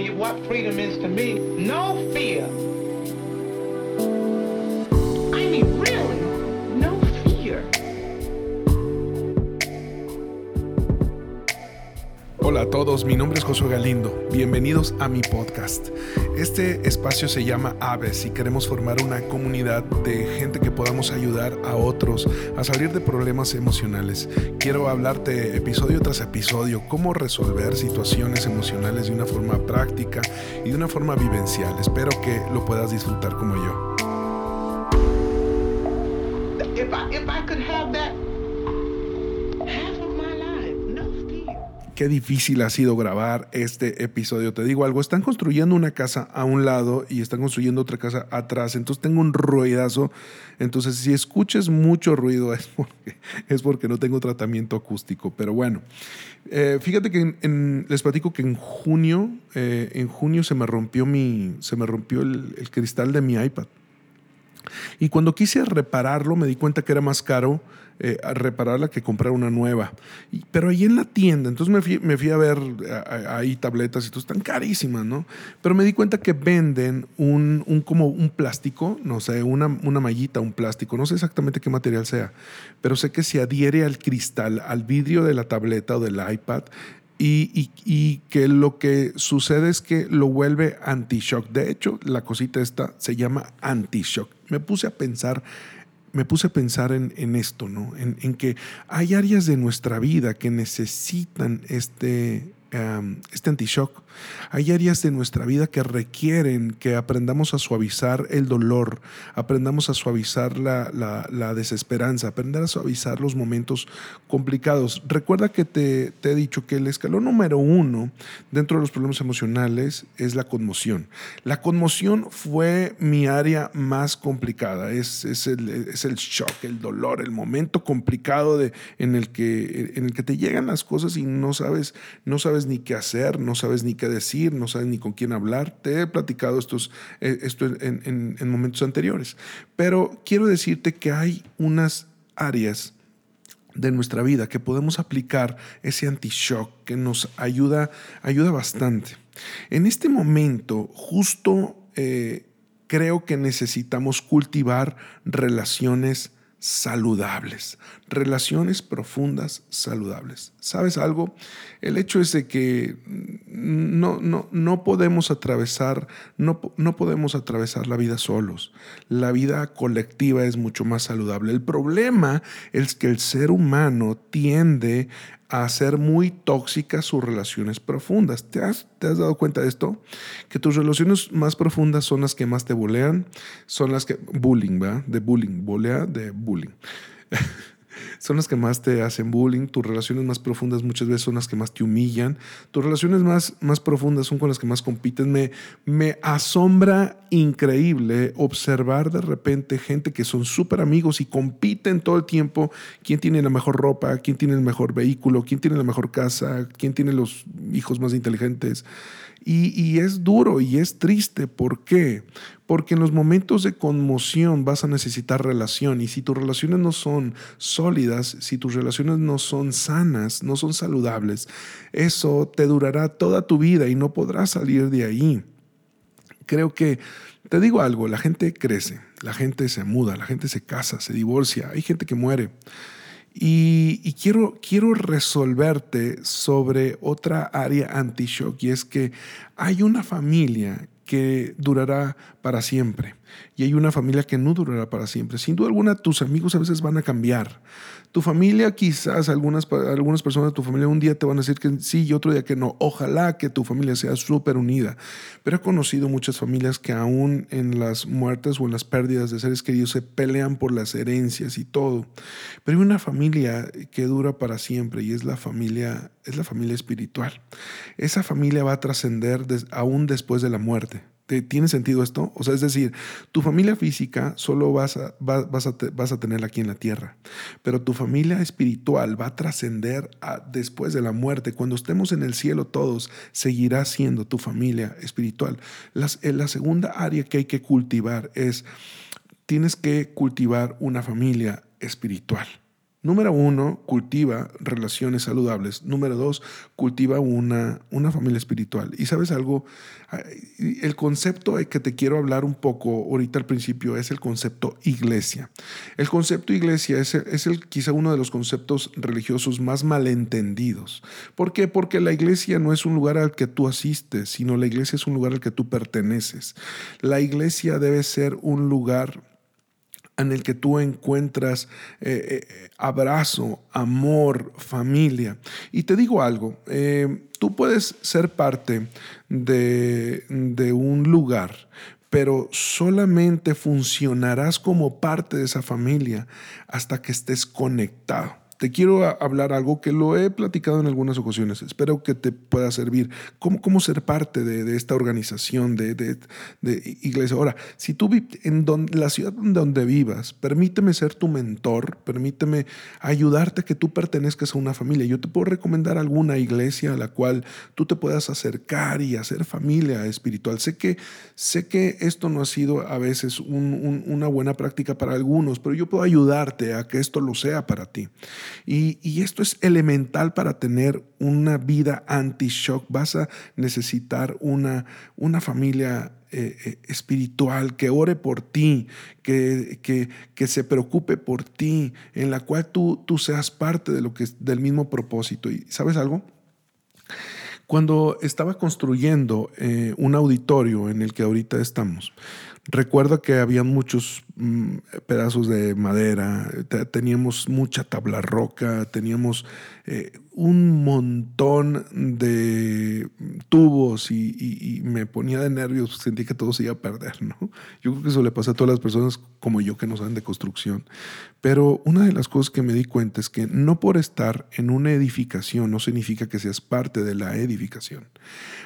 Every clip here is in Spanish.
you what freedom is to me. No fear. Todos, mi nombre es Josué Galindo. Bienvenidos a mi podcast. Este espacio se llama Aves y queremos formar una comunidad de gente que podamos ayudar a otros a salir de problemas emocionales. Quiero hablarte episodio tras episodio cómo resolver situaciones emocionales de una forma práctica y de una forma vivencial. Espero que lo puedas disfrutar como yo. Qué difícil ha sido grabar este episodio. Te digo algo, están construyendo una casa a un lado y están construyendo otra casa atrás. Entonces tengo un ruidazo. Entonces si escuches mucho ruido es porque, es porque no tengo tratamiento acústico. Pero bueno, eh, fíjate que les platico que en junio, eh, en junio se me rompió, mi, se me rompió el cristal de mi iPad. Y cuando quise repararlo, me di cuenta que era más caro eh, repararla que comprar una nueva. Pero ahí en la tienda, entonces me fui, a ver a- ahí tabletas y todo, están carísimas, ¿no? Pero me di cuenta que venden un, un como un plástico, no sé, una, una mallita, un plástico, no sé exactamente qué material sea, pero sé que se adhiere al cristal, al vidrio de la tableta o del iPad. Y, y- que lo que sucede es que lo vuelve anti-shock. De hecho, la cosita esta se llama anti-shock. Me puse a pensar, me puse a pensar en, en esto, ¿no? En, en que hay áreas de nuestra vida que necesitan este, um, este anti-shock. Hay áreas de nuestra vida que requieren que aprendamos a suavizar el dolor, aprendamos a suavizar la, la- la desesperanza, aprender a suavizar los momentos complicados. Recuerda que te, te he dicho que el escalón número uno dentro de los problemas emocionales es la conmoción. La conmoción fue mi área más complicada, es, es, el, es el shock, el dolor, el momento complicado de, en, el que, en el que te llegan las cosas y no sabes, no sabes ni qué hacer, no sabes ni qué decir, no sabes ni con quién hablar. Te he platicado estos, eh, esto en, en- en momentos anteriores, pero quiero decirte que hay unas áreas de nuestra vida que podemos aplicar ese anti-shock que nos ayuda, ayuda bastante. En este momento, justo eh, creo que necesitamos cultivar relaciones saludables, relaciones profundas saludables. ¿Sabes algo? El hecho es de que no, no, no podemos atravesar, no, no podemos atravesar la vida solos. La vida colectiva es mucho más saludable. El problema es que el ser humano tiende a hacer muy tóxicas sus relaciones profundas. ¿Te has, ¿Te has dado cuenta de esto? Que tus relaciones más profundas son las que más te bolean, son las que... Bullying, ¿verdad? De bullying, bolea de bullying. son las que más te hacen bullying, tus relaciones más profundas muchas veces son las que más te humillan, tus relaciones más, más profundas son con las que más compiten. Me, me asombra increíble observar de repente gente que son súper amigos y compiten todo el tiempo quién tiene la mejor ropa, quién tiene el mejor vehículo, quién tiene la mejor casa, quién tiene los hijos más inteligentes. Y, es duro y es triste. ¿Por qué? Porque en los momentos de conmoción vas a necesitar relación y si tus relaciones no son sólidas, si tus relaciones no son sanas, no son saludables, eso te durará toda tu vida y no podrás salir de ahí. Creo que, te digo algo, la gente crece, la gente se muda, la gente se casa, se divorcia, hay gente que muere. Y, quiero, quiero resolverte sobre otra área anti-shock y es que hay una familia que durará para siempre y hay una familia que no durará para siempre. Sin duda alguna, tus amigos a veces van a cambiar. Tu familia, quizás algunas, algunas personas de tu familia un día te van a decir que sí y otro día que no. Ojalá que tu familia sea súper unida. Pero he conocido muchas familias que aún en las muertes o en las pérdidas de seres queridos se pelean por las herencias y todo. Pero hay una familia que dura para siempre y es la familia, es la familia espiritual. Esa familia va a trascender aún después de la muerte. ¿Te- ¿Tiene sentido esto? O sea, es decir, tu familia física solo vas a, va- vas a, vas a tenerla aquí en la tierra, pero tu familia espiritual va a trascender después de la muerte. Cuando estemos en el cielo todos, seguirá siendo tu familia espiritual. Eh, la segunda área que hay que cultivar es, tienes que cultivar una familia espiritual. Número uno, cultiva relaciones saludables. Número dos, cultiva una, una familia espiritual. Y sabes algo, el concepto que te quiero hablar un poco ahorita al principio es el concepto iglesia. El concepto iglesia es, es el, quizá uno de los conceptos religiosos más malentendidos. ¿Por qué? Porque la iglesia no es un lugar al que tú asistes, sino la iglesia es un lugar al que tú perteneces. La iglesia debe ser un lugar en el que tú encuentras eh, eh, abrazo, amor, familia. Y te digo algo, eh, tú puedes ser parte de, de un lugar, pero solamente funcionarás como parte de esa familia hasta que estés conectado te quiero hablar algo que lo he platicado en algunas ocasiones. Espero que te pueda servir. ¿Cómo, cómo ser parte de, esta organización de, de, iglesia? Ahora, si tú en la ciudad donde vivas, permíteme ser tu mentor, permíteme ayudarte a que tú pertenezcas a una familia. Yo te puedo recomendar alguna iglesia a la cual tú te puedas acercar y hacer familia espiritual. Sé que, sé que esto no ha sido a veces una buena práctica para algunos, pero yo puedo ayudarte a que esto lo sea para ti. Y, esto es elemental para tener una vida anti-shock. Vas a necesitar una, una familia eh, eh, espiritual que ore por ti, que, que, se preocupe por ti, en la cual tú, tú seas parte de lo que, del mismo propósito. ¿Y sabes algo? Cuando estaba construyendo eh, un auditorio en el que ahorita estamos, recuerdo que había muchos mm, pedazos de madera, teníamos mucha tabla roca, teníamos eh, un montón de tubos y, me ponía de nervios, sentí que todo se iba a perder, ¿no? Yo creo que eso le pasa a todas las personas como yo que no saben de construcción. Pero una de las cosas que me di cuenta es que no por estar en una edificación no significa que seas parte de la edificación.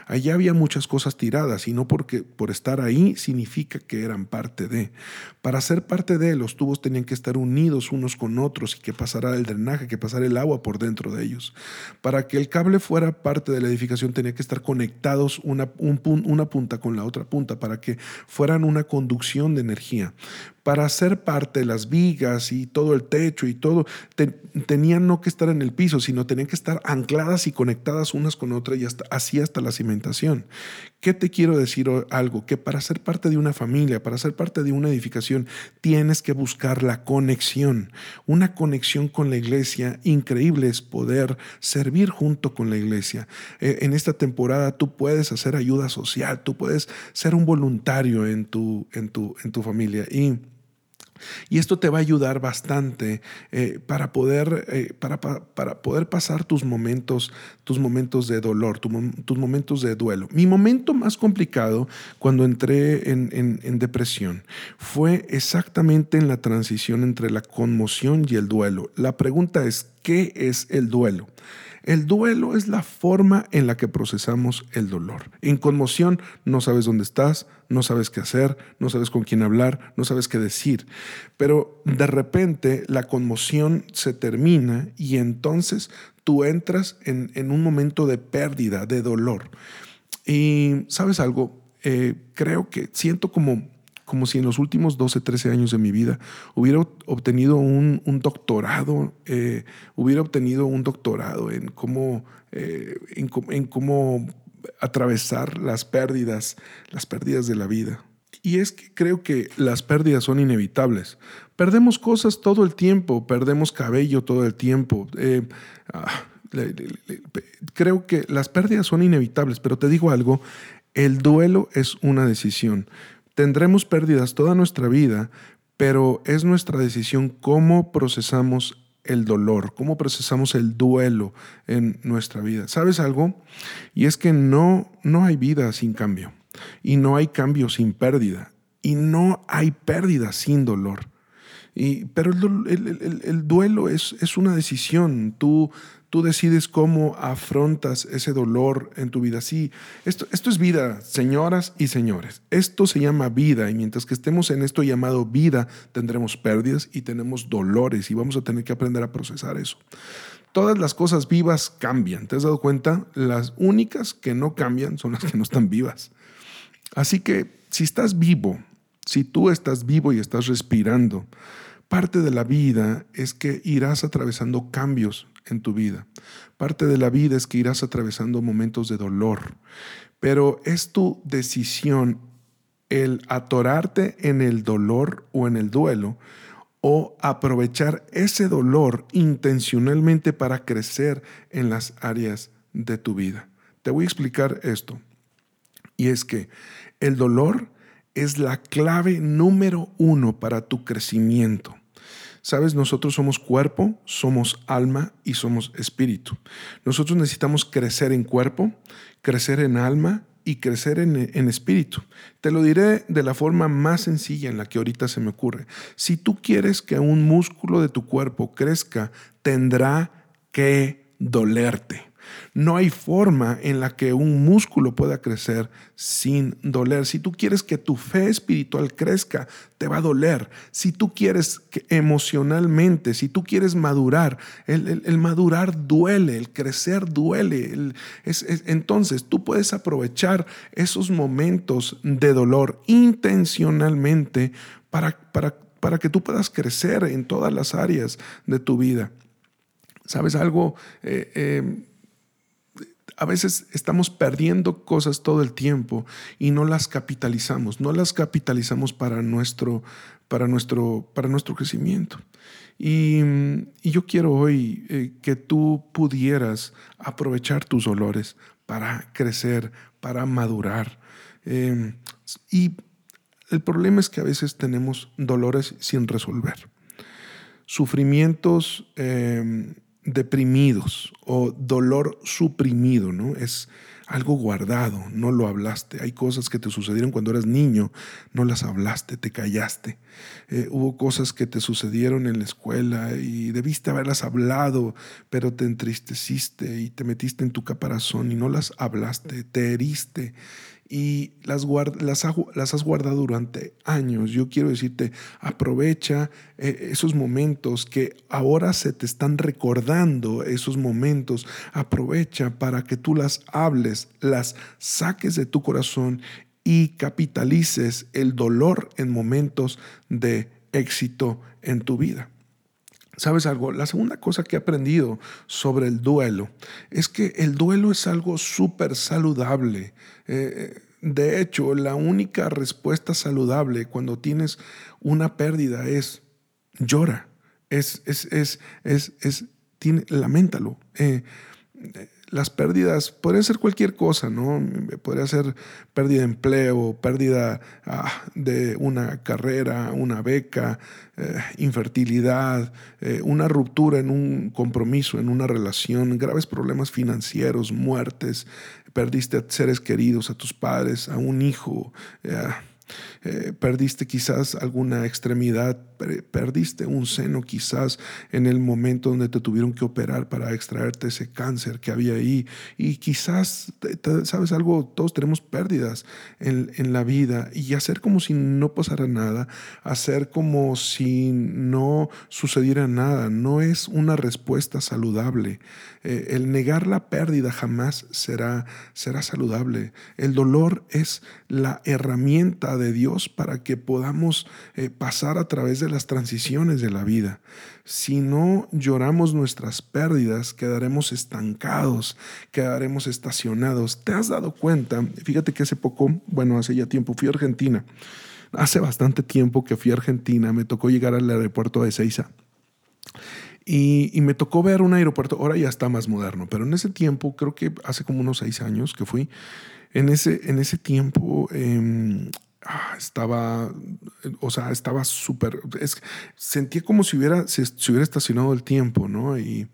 Allá había muchas cosas tiradas y no porque por estar ahí significa que eran parte de. Para ser parte de, los tubos tenían que estar unidos unos con otros y que pasara el drenaje, que pasara el agua por dentro de ellos. Para que el cable fuera parte de la edificación tenía que estar conectados una, punta con la otra punta para que fueran una conducción de energía para ser parte de las vigas y todo el techo y todo, tenían no que estar en el piso, sino tenían que estar ancladas y conectadas unas con otras y hasta, así hasta la cimentación. ¿Qué te quiero decir algo? Que para ser parte de una familia, para ser parte de una edificación, tienes que buscar la conexión. Una conexión con la iglesia increíble es poder servir junto con la iglesia. Eh, en esta temporada tú puedes hacer ayuda social, tú puedes ser un voluntario en tu, en tu, en tu familia. Y y esto te va a ayudar bastante eh, para, poder, eh, para, para, poder pasar tus momentos, tus momentos de dolor, tus momentos de duelo. Mi momento más complicado cuando entré en, en depresión fue exactamente en la transición entre la conmoción y el duelo. La pregunta es, ¿qué es el duelo? El duelo es la forma en la que procesamos el dolor. En conmoción no sabes dónde estás, no sabes qué hacer, no sabes con quién hablar, no sabes qué decir. Pero de repente la conmoción se termina y entonces tú entras en, un momento de pérdida, de dolor. Y sabes algo, eh, creo que siento como como si en los últimos 12, 13 años de mi vida hubiera obtenido un, doctorado, eh, hubiera obtenido un doctorado en cómo, eh, en, cómo atravesar las pérdidas, las pérdidas de la vida. Y es que creo que las pérdidas son inevitables. Perdemos cosas todo el tiempo, perdemos cabello todo el tiempo. Eh, ah, creo que las pérdidas son inevitables, pero te digo algo, el duelo es una decisión. Tendremos pérdidas toda nuestra vida, pero es nuestra decisión cómo procesamos el dolor, cómo procesamos el duelo en nuestra vida. ¿Sabes algo? Y es que no, no hay vida sin cambio, y no hay cambio sin pérdida, y no hay pérdida sin dolor. Y, pero el, duelo es, es, una decisión. Tú Tú decides cómo afrontas ese dolor en tu vida. Sí, esto, esto es vida, señoras y señores. Esto se llama vida y mientras que estemos en esto llamado vida, tendremos pérdidas y tenemos dolores y vamos a tener que aprender a procesar eso. Todas las cosas vivas cambian. ¿Te has dado cuenta? Las únicas que no cambian son las que no están vivas. Así que si estás vivo, si tú estás vivo y estás respirando, parte de la vida es que irás atravesando cambios en tu vida. Parte de la vida es que irás atravesando momentos de dolor. Pero es tu decisión el atorarte en el dolor o en el duelo o aprovechar ese dolor intencionalmente para crecer en las áreas de tu vida. Te voy a explicar esto. Y es que el dolor es la clave número uno para tu crecimiento. Sabes, nosotros somos cuerpo, somos alma y somos espíritu. Nosotros necesitamos crecer en cuerpo, crecer en alma y crecer en, espíritu. Te lo diré de la forma más sencilla en la que ahorita se me ocurre. Si tú quieres que un músculo de tu cuerpo crezca, tendrá que dolerte. No hay forma en la que un músculo pueda crecer sin doler. Si tú quieres que tu fe espiritual crezca, te va a doler. Si tú quieres emocionalmente, si tú quieres madurar, el, madurar duele, el crecer duele. entonces tú puedes aprovechar esos momentos de dolor intencionalmente para, para, para que tú puedas crecer en todas las áreas de tu vida. ¿Sabes algo? Eh, eh, a veces estamos perdiendo cosas todo el tiempo y no las capitalizamos, no las capitalizamos para nuestro, para nuestro, para nuestro crecimiento. Y, yo quiero hoy eh, que tú pudieras aprovechar tus dolores para crecer, para madurar. Em, y el problema es que a veces tenemos dolores sin resolver, sufrimientos em, deprimidos o dolor suprimido, ¿no? Es algo guardado, no lo hablaste. Hay cosas que te sucedieron cuando eras niño, no las hablaste, te callaste. Eh, hubo cosas que te sucedieron en la escuela y debiste haberlas hablado, pero te entristeciste y te metiste en tu caparazón y no las hablaste, te heriste y las, las, las, has guardado durante años. Yo quiero decirte, aprovecha eh, esos momentos que ahora se te están recordando, esos momentos, aprovecha para que tú las hables, las saques de tu corazón y capitalices el dolor en momentos de éxito en tu vida. ¿Sabes algo? La segunda cosa que he aprendido sobre el duelo es que el duelo es algo súper saludable. Eh, de hecho, la única respuesta saludable cuando tienes una pérdida es llora. Es, es, es, es, es tiene, lamentalo. Eh, las pérdidas pueden ser cualquier cosa, ¿no? Podría ser pérdida de empleo, pérdida ah, de una carrera, una beca, eh, infertilidad, eh, una ruptura en un compromiso, en una relación, graves problemas financieros, muertes, perdiste a seres queridos, a tus padres, a un hijo. Eh, eh, perdiste quizás alguna extremidad, perdiste un seno quizás en el momento donde te tuvieron que operar para extraerte ese cáncer que había ahí. Y quizás, ¿sabes algo? Todos tenemos pérdidas en, en la vida y hacer como si no pasara nada, hacer como si no sucediera nada, no es una respuesta saludable. Eh, el negar la pérdida jamás será, será saludable. El dolor es la herramienta de Dios para que podamos eh, pasar a través de las transiciones de la vida. Si no lloramos nuestras pérdidas, quedaremos estancados, quedaremos estacionados. ¿Te has dado cuenta? Fíjate que hace poco, bueno, hace ya tiempo, fui a Argentina. Hace bastante tiempo que fui a Argentina, me tocó llegar al aeropuerto de Ceiza. Y, me tocó ver un aeropuerto, ahora ya está más moderno, pero en ese tiempo, creo que hace como unos seis años que fui, en ese, en ese tiempo em, ah, estaba, o sea, estaba súper, sentía como si hubiera, se, hubiera estacionado el tiempo, ¿no? Y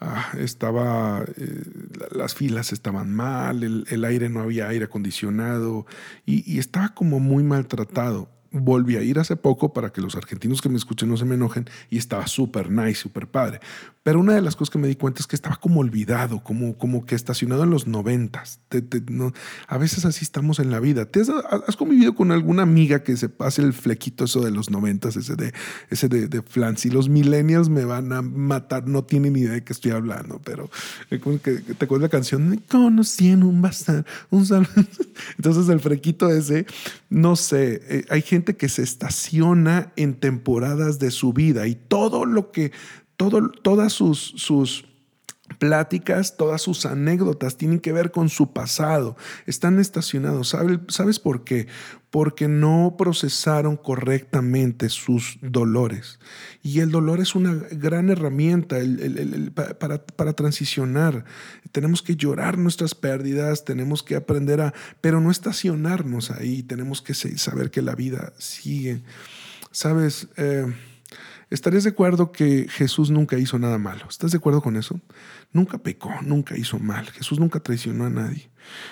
ah, estaba, eh, las filas estaban mal, el, aire no había aire acondicionado y, y estaba como muy maltratado volví a ir hace poco para que los argentinos que me escuchen no se me enojen y estaba súper nice, súper padre. Pero una de las cosas que me di cuenta es que estaba como olvidado, como, como que estacionado en los noventas. no, a veces así estamos en la vida. ¿Te has, convivido con alguna amiga que se pase el flequito eso de los noventas, ese de, ese de, de flan? Si los millennials me van a matar, no tienen ni idea de qué estoy hablando, pero eh, te acuerdas la canción, conocí en un bazar, un Entonces el flequito ese no sé, eh, hay gente que se estaciona en temporadas de su vida y todo lo que, todo, todas sus, sus pláticas, todas sus anécdotas tienen que ver con su pasado. Están estacionados. ¿Sabes por qué? Porque no procesaron correctamente sus dolores. Y el dolor es una gran herramienta para, transicionar. Tenemos que llorar nuestras pérdidas, tenemos que aprender a, pero no estacionarnos ahí. Tenemos que saber que la vida sigue. ¿Sabes? Eh, ¿Estarías de acuerdo que Jesús nunca hizo nada malo? ¿Estás de acuerdo con eso? Nunca pecó, nunca hizo mal. Jesús nunca traicionó a nadie.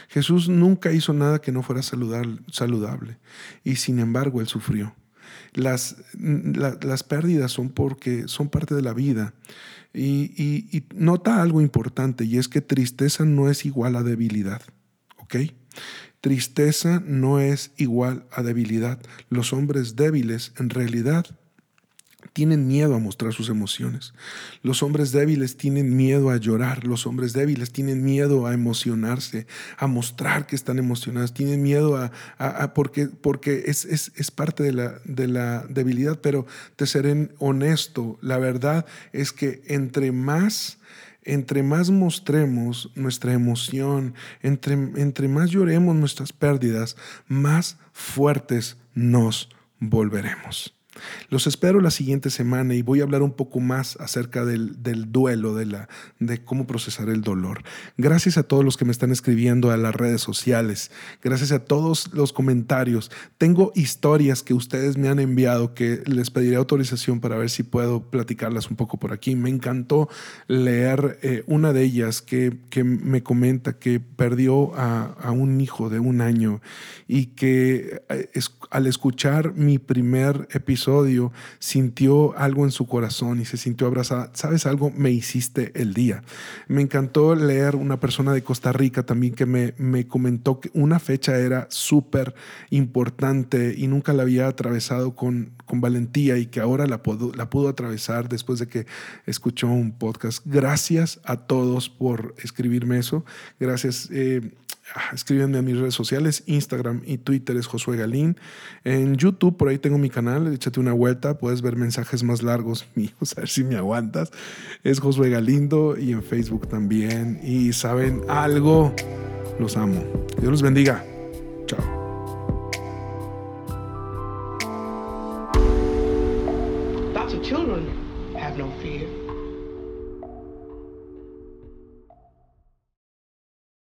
Jesús nunca hizo nada que no fuera saludable. Y sin embargo, Él sufrió. Las, las pérdidas son porque son parte de la vida. Y, y nota algo importante y es que tristeza no es igual a debilidad. ¿Ok? Tristeza no es igual a debilidad. Los hombres débiles en realidad tienen miedo a mostrar sus emociones. Los hombres débiles tienen miedo a llorar. Los hombres débiles tienen miedo a emocionarse, a mostrar que están emocionados. Tienen miedo a, porque, porque es, es, parte de la, de la debilidad. Pero te seré honesto, la verdad es que entre más entre más mostremos nuestra emoción, entre, entre más lloremos nuestras pérdidas, más fuertes nos volveremos. Los espero la siguiente semana y voy a hablar un poco más acerca del, duelo, de, la, de cómo procesar el dolor. Gracias a todos los que me están escribiendo a las redes sociales. Gracias a todos los comentarios. Tengo historias que ustedes me han enviado que les pediré autorización para ver si puedo platicarlas un poco por aquí. Me encantó leer eh, una de ellas que, me comenta que perdió a, a, un hijo de un año y que eh, al escuchar mi primer episodio, sintió algo en su corazón y se sintió abrazada. ¿Sabes algo? Me hiciste el día. Me encantó leer una persona de Costa Rica también que me, me comentó que una fecha era súper importante y nunca la había atravesado con, con valentía y que ahora la pudo, la pudo atravesar después de que escuchó un podcast. Gracias a todos por escribirme eso. Gracias. Eh, escríbenme a mis redes sociales, Instagram y Twitter es Josué Galín. En YouTube, por ahí tengo mi canal, échate una vuelta, puedes ver mensajes más largos míos, a ver si me aguantas. Es Josué Galindo y en Facebook también. Y saben algo, los amo. Dios los bendiga. Chao.